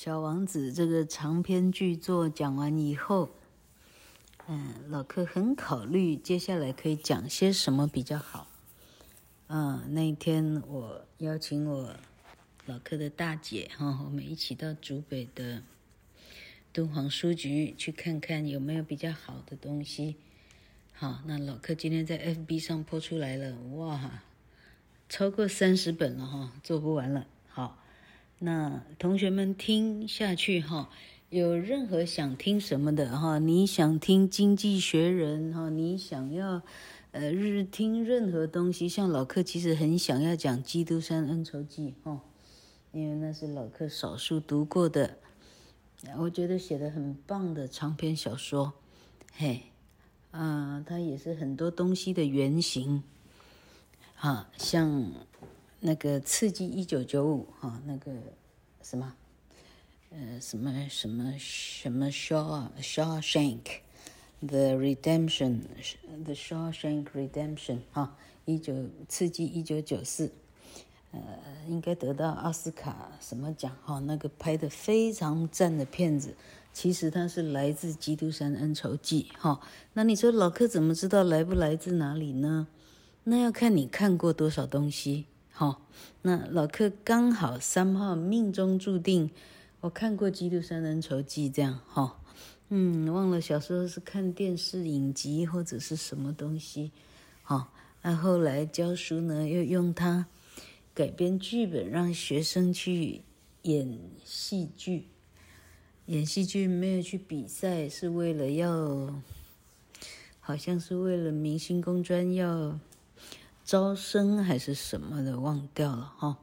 小王子这个长篇巨作讲完以后，嗯，老克很考虑接下来可以讲些什么比较好。嗯，那一天我邀请我老克的大姐哈，我们一起到竹北的敦煌书局去看看有没有比较好的东西。好，那老克今天在 FB 上 po 出来了，哇，超过三十本了哈，做不完了。好。那同学们听下去哈，有任何想听什么的哈，你想听《经济学人》哈，你想要呃日听任何东西，像老克其实很想要讲《基督山恩仇记》哈，因为那是老克少数读过的，我觉得写的很棒的长篇小说，嘿，啊，它也是很多东西的原型，啊，像。那个刺激一九九五哈，那个什么，呃，什么什么什么 Shaw Shawshank，The Redemption，The Shawshank Redemption 哈，一九刺激一九九四，呃，应该得到奥斯卡什么奖哈？那个拍的非常赞的片子，其实它是来自《基督山恩仇记》哈。那你说老克怎么知道来不来自哪里呢？那要看你看过多少东西。好，那老克刚好三号命中注定，我看过《基督山恩仇记》这样哈，嗯，忘了小时候是看电视影集或者是什么东西，好，那后来教书呢，又用它改编剧本，让学生去演戏剧，演戏剧没有去比赛，是为了要，好像是为了明星公专要。招生还是什么的，忘掉了哈。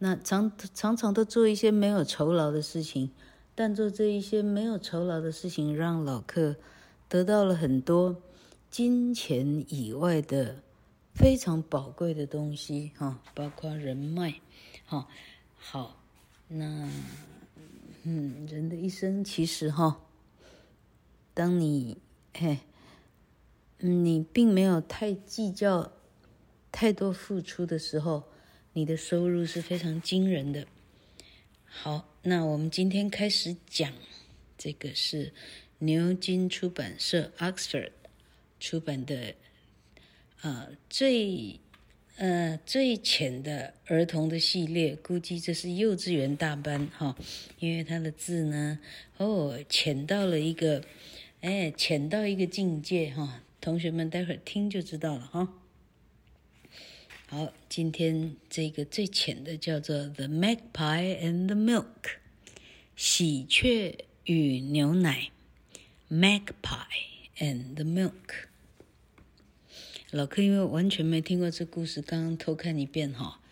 那常常常都做一些没有酬劳的事情，但做这一些没有酬劳的事情，让老客得到了很多金钱以外的非常宝贵的东西哈，包括人脉哈。好，那嗯，人的一生其实哈，当你嘿，你并没有太计较。太多付出的时候，你的收入是非常惊人的。好，那我们今天开始讲，这个是牛津出版社 （Oxford） 出版的，呃，最呃最浅的儿童的系列，估计这是幼稚园大班哈，因为它的字呢，哦，浅到了一个，哎，浅到一个境界哈。同学们待会儿听就知道了哈。好，今天这个最浅的叫做《The Magpie and the Milk》，喜鹊与牛奶，《Magpie and the Milk》。老克因为完全没听过这故事，刚刚偷看一遍哈。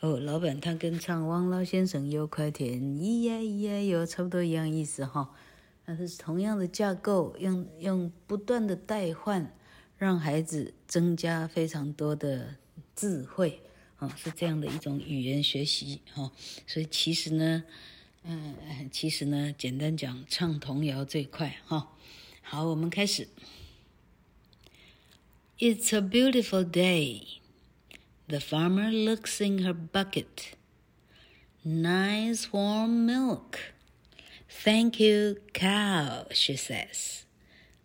哦，老板他跟唱《王老先生有块田》，咿呀咿呀哟，差不多一样意思哈。但是同样的架构，用用不断的代换，让孩子增加非常多的。智慧啊，是这样的一种语言学习哈，所以其实呢，嗯，其实呢，简单讲，唱童谣最快哈。好，我们开始。It's a beautiful day. The farmer looks in her bucket. Nice warm milk. Thank you, cow, she says.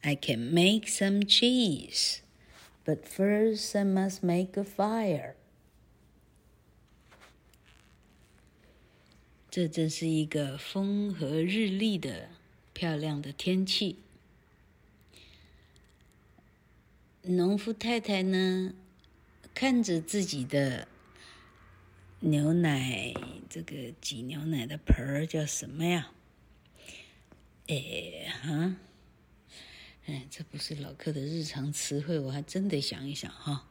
I can make some cheese. But first, I must make a fire. 这真是一个风和日丽的漂亮的天气。农夫太太呢，看着自己的牛奶，这个挤牛奶的盆儿叫什么呀？哎，哈。哎，这不是老客的日常词汇，我还真得想一想哈。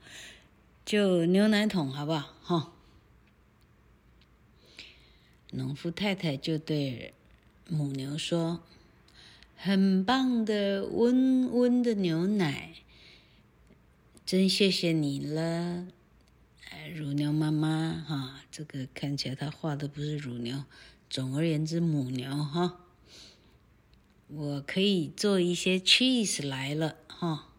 就牛奶桶好不好？哈。农夫太太就对母牛说：“很棒的温温的牛奶，真谢谢你了。”，乳牛妈妈哈，这个看起来他画的不是乳牛，总而言之母牛哈。我可以做一些 cheese 来了哈，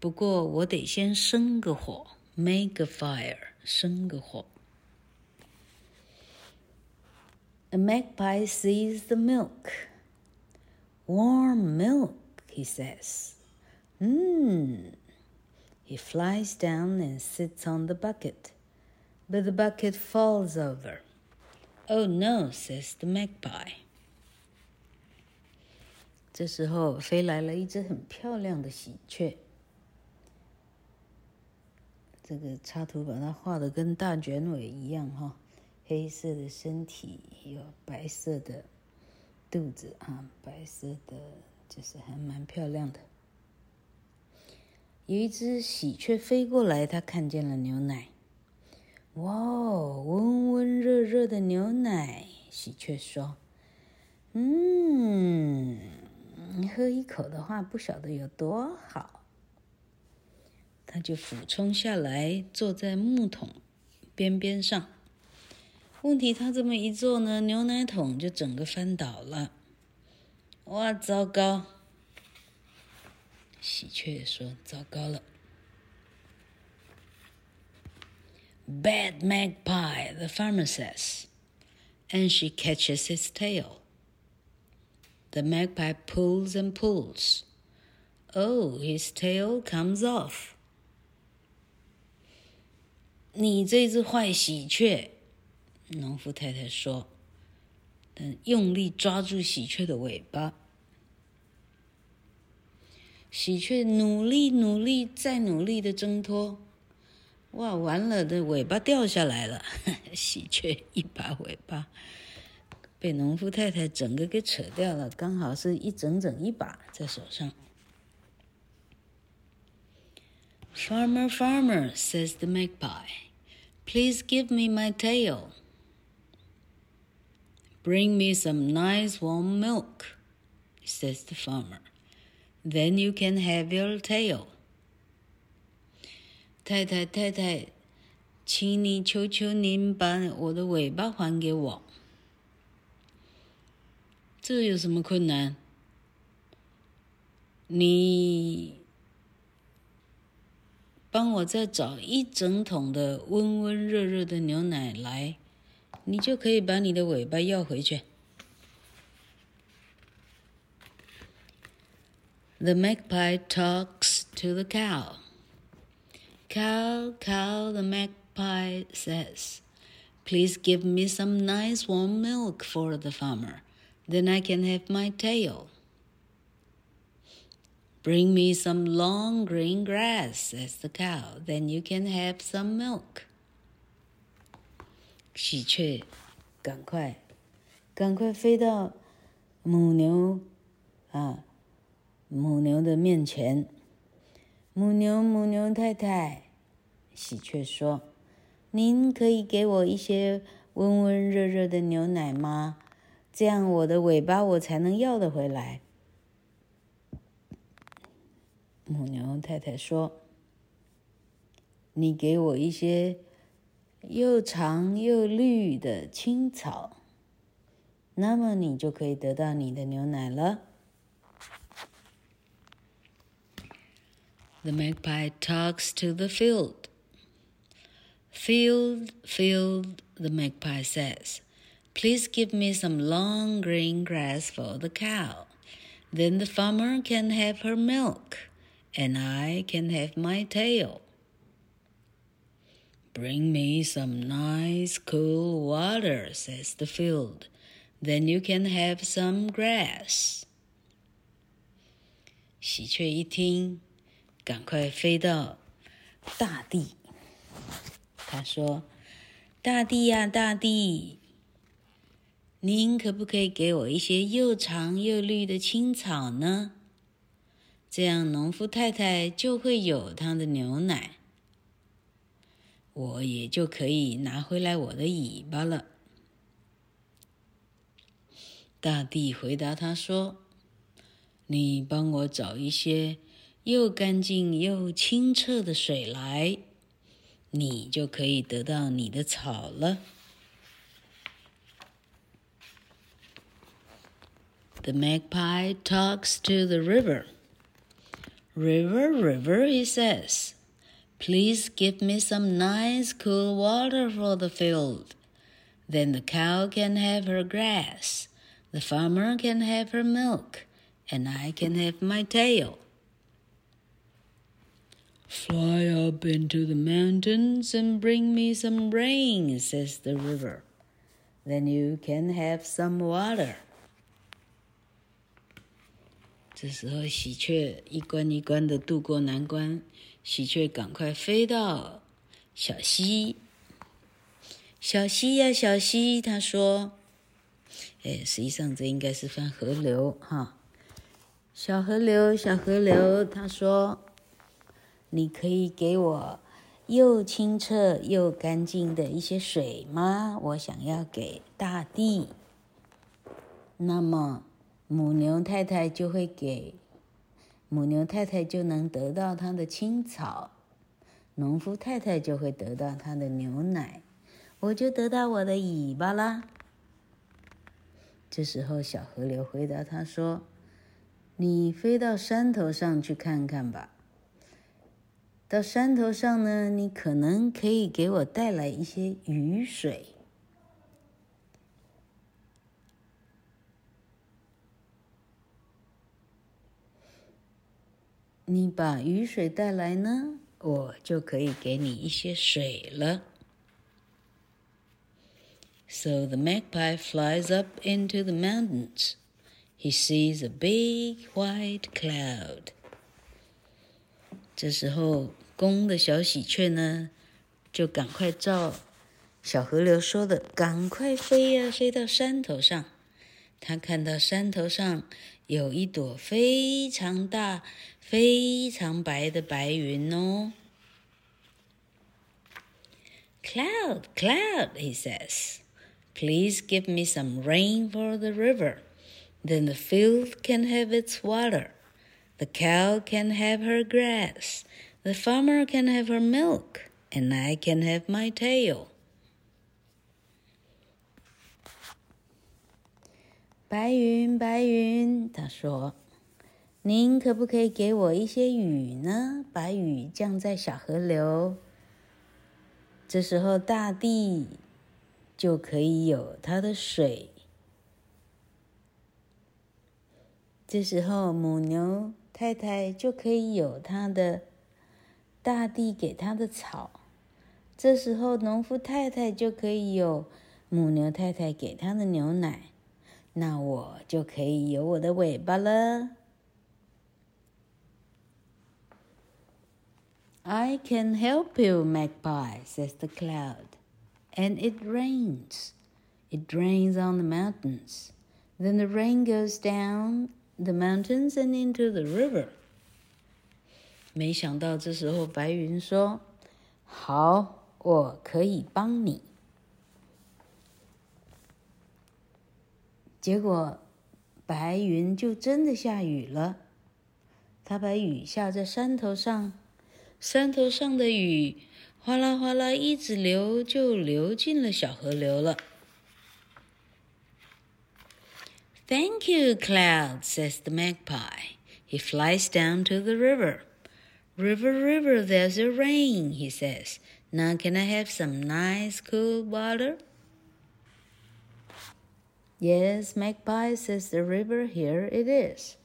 不过我得先生个火，make a fire，生个火。 A magpie sees the milk. Warm milk, he says. Mmm. He flies down and sits on the bucket, but the bucket falls over. Oh no, says the magpie. 这时候飞来了一只很漂亮的喜鹊。这个插图把它画的跟大卷尾一样哈，黑色的身体有白色的肚子啊，白色的就是还蛮漂亮的。有一只喜鹊飞过来，它看见了牛奶。哇哦，温温热热的牛奶！喜鹊说：“嗯，喝一口的话，不晓得有多好。”他就俯冲下来，坐在木桶边边上。问题，他这么一坐呢，牛奶桶就整个翻倒了。哇，糟糕！喜鹊说：“糟糕了。” Bad magpie, the farmer says, and she catches his tail. The magpie pulls and pulls. Oh, his tail comes off. 你这只坏喜鹊，农夫太太说，但用力抓住喜鹊的尾巴。喜鹊努力、努力、再努力的挣脱，哇，完了，的尾巴掉下来了。喜鹊一把尾巴被农夫太太整个给扯掉了，刚好是一整整一把在手上。Farmer, farmer, says the magpie, please give me my tail. Bring me some nice warm milk, says the farmer. Then you can have your tail. 太太太太，请你求求您把我的尾巴还给我。这有什么困难？你帮我再找一整桶的温温热热的牛奶来，你就可以把你的尾巴要回去。The magpie talks to the cow. Cow, cow, the magpie says, please give me some nice warm milk for the farmer. Then I can have my tail. Bring me some long green grass, says the cow. Then you can have some milk. 喜鹊，赶快，赶快飞到母牛啊！母牛的面前，母牛，母牛太太，喜鹊说：“您可以给我一些温温热热的牛奶吗？ 这样我的尾巴我才能要得回来。”母牛太太说：“你给我一些又长又绿的青草，那么你就可以得到你的牛奶了。” The magpie talks to the field. Field, field, the magpie says, please give me some long green grass for the cow. Then the farmer can have her milk, and I can have my tail. Bring me some nice cool water, says the field. Then you can have some grass. 喜鹊一听。赶快飞到大地。他说：“大地呀，大地， 您可不可以给我一些又长又绿的青草呢？这样农夫太太就会有她的牛奶，我也就可以拿回来我的尾巴了。”大地回答他说：“你帮我找一些。”又干净又清澈的水来，你就可以得到你的草了。The magpie talks to the river. River, river, he says, please give me some nice cool water for the field. Then the cow can have her grass, the farmer can have her milk, and I can have my tail. Fly up into the mountains and bring me some rain, says the river. Then you can have some water. 这时候，喜鹊一关一关的渡过难关，喜鹊赶快飞到小溪。小溪呀，小溪，他说：“哎，实际上这应该是翻河流哈。小河流，小河流，他说。”你可以给我又清澈又干净的一些水吗？我想要给大地。那么母牛太太就会给，母牛太太就能得到它的青草，农夫太太就会得到它的牛奶，我就得到我的尾巴啦。这时候，小河流回答他说：“你飞到山头上去看看吧。”到山头上呢，你可能可以给我带来一些雨水。你把雨水带来呢，我就可以给你一些水了。So the magpie flies up into the mountains. He sees a big white cloud. 这时候，公的小喜鹊呢，就赶快照小河流说的，赶快飞呀，飞到山头上。他看到山头上有一朵非常大、非常白的白云哦。Cloud, cloud, he says, please give me some rain for the river, then the field can have its water. The cow can have her grass, the farmer can have her milk, and I can have my tail. 白云，白云，他说：“您可不可以给我一些雨呢？把雨降在小河流，这时候大地就可以有它的水。这时候母牛。”太太就可以有它的大地给它的草，这时候农夫太太就可以有母牛太太给他的牛奶，那我就可以有我的尾巴了。I can help you, magpie, says the cloud. And it rains. It rains on the mountains. Then the rain goes down. The mountains and into the river。没想到这时候白云说：“好，我可以帮你。” 结果白云就真的下雨了。它把雨下在山头上，山头上的雨哗啦哗啦一直流，就流进了小河流了。Thank you, Cloud, says the magpie. He flies down to the river. River, river, there's a rain, he says. Now can I have some nice cool water? Yes, magpie, says the river, here it is.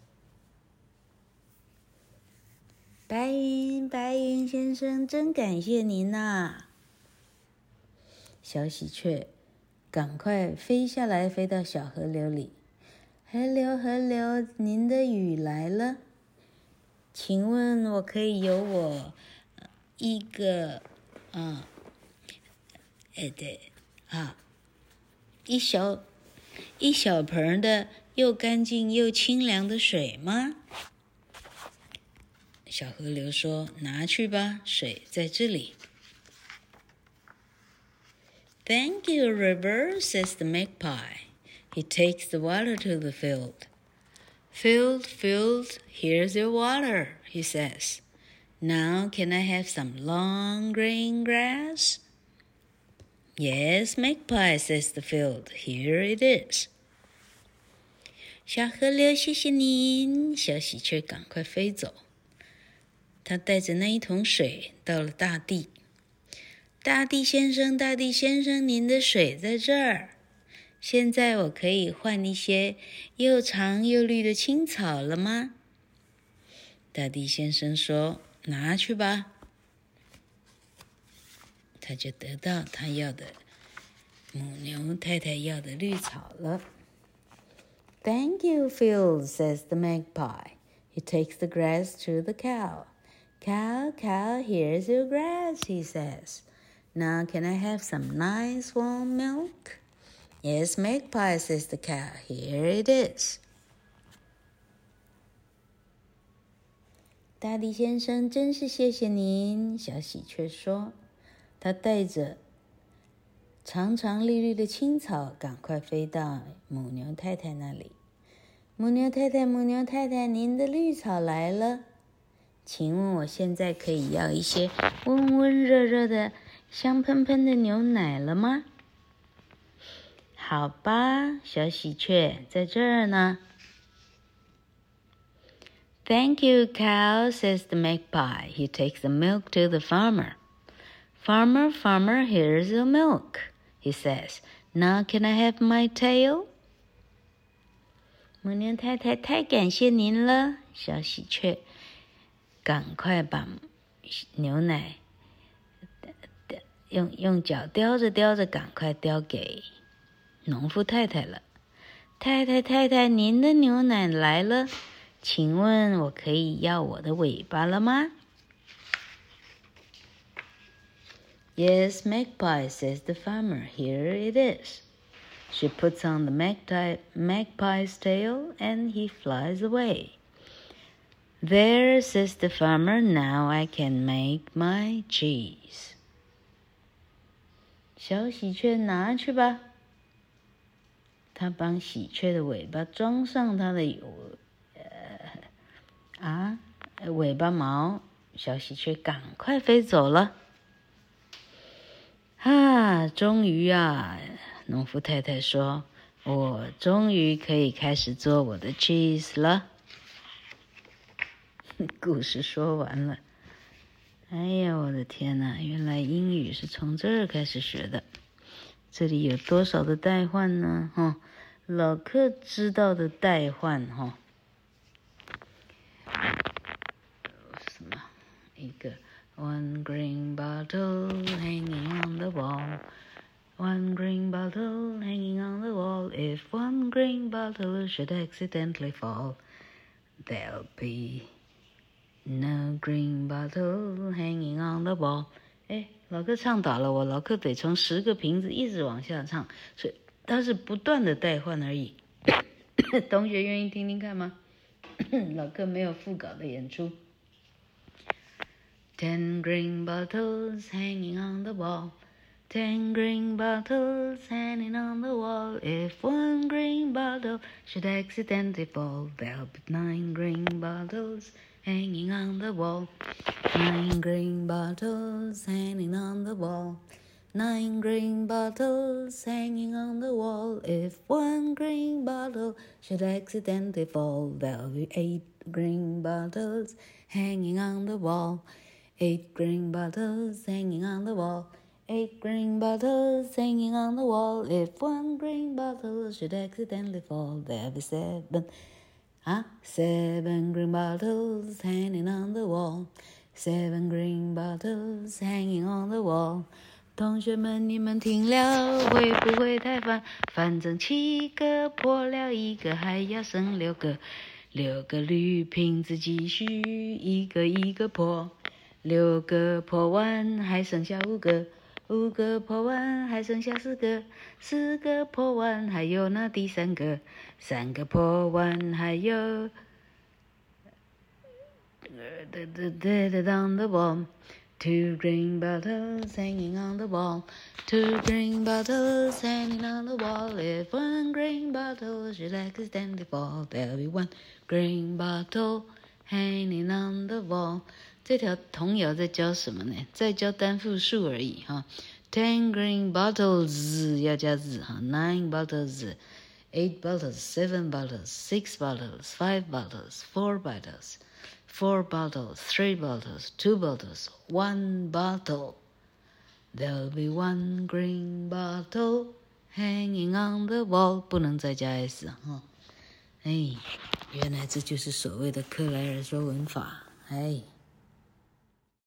白云，白云先生，真感谢您呐！小喜鹊，赶快飞下来，飞到小河流里。河流，河流，您的雨来了，请问我可以有我一个，啊，哎对，啊，一小一小盆的又干净又清凉的水吗？小河流说：“拿去吧，水在这里。” Thank you, river, says the magpie. He takes the water to the field. Field, field, here's your water, he says. Now can I have some long green grass? Yes, magpie, says the field. Here it is. 小河流，谢谢您。小喜鹊赶快飞走。他带着那一桶水到了大地。大地先生，大地先生，您的水在这儿。现在我可以换一些又长又绿的青草了吗？”大地先生说：“拿去吧。”他就得到他要的母牛太太要的绿草了。Thank you, Phil, says the magpie. He takes the grass to the cow. Cow, cow, here's your grass, he says. Now can I have some nice warm milk? Yes, magpie, says the cow. Here it is. 大地先生，真是谢谢您。小喜鹊说：“ 他带着长长绿绿的青草，赶快飞到母牛太太那里。母牛太太，母牛太太，您的绿草来了。请问我现在可以要一些温温热热的、香喷喷的牛奶了吗？”好吧，小喜鹊在这儿呢。Thank you, cow, says the magpie. He takes the milk to the farmer. Farmer, farmer, here's your milk, he says. Now can I have my tail? 母牛太太，太感谢您了，小喜鹊，赶快把牛奶用用脚叼着叼着，赶快叼给农夫太太了。太太太太，您的牛奶来了。请问我可以要我的尾巴了吗 ？Yes, magpie, says the farmer. Here it is. She puts on the magpie, magpie's tail, and he flies away. There, says the farmer. Now I can make my cheese. 小喜鹊拿去吧。他帮喜鹊的尾巴装上它的油。啊，尾巴毛，小喜鹊赶快飞走了。 啊，终于啊，农夫太太说：“我终于可以开始做我的 cheese 了。”故事说完了。哎呀，我的天哪！原来英语是从这儿开始学的。这里有多少的代换呢？哈，老克知道的代换，哈。什么？一个 One green bottle hanging on the wall. One green bottle hanging on the wall. If one green bottle should accidentally fall, there'll be no green bottle hanging on the wall. 哎，老克唱倒了，我老克得从十个瓶子一直往下唱，所以它是不断的代换而已。同学愿意听听看吗？老克没有副稿的演出。 Ten green bottles hanging on the wall. Ten green bottles hanging on the wall. If one green bottle should accidentally fall, there'll be nine green bottles hanging on the wall. Nine green bottles hanging on the wall. Nine green bottles hanging on the wall. If one green bottle should accidentally fall, there'll be eight green bottles hanging on the wall. Eight green bottles hanging on the wall. Eight green bottles hanging on the wall. If one green bottle should accidentally fall, there'll be seven. Huh? Seven green bottles hanging on the wall. Seven green bottles hanging on the wall. 同学们，你们听了会不会太烦？反正七个破了一个，还要剩六个。六个绿瓶子继续一个一个破。六个破完，还剩下五个；五个破完，还剩下四个；四个破完，还有那第三个；三个破完，还有。The the the the on the wall, two green bottles hanging on the wall, two green bottles hanging on the wall. If one green bottle should accidentally fall, there'll be one green bottle hanging on the wall. 这条童谣在教什么呢？在教单复数而已哈。Ten green bottles 要加字哈，nine bottles, eight bottles, seven bottles, six bottles, five bottles, four bottles, four bottles, three bottles, two bottles, one bottle。 There'll be one green bottle hanging on the wall，不能再加 s 哈。哎，原来这就是所谓的克莱尔说文法。哎。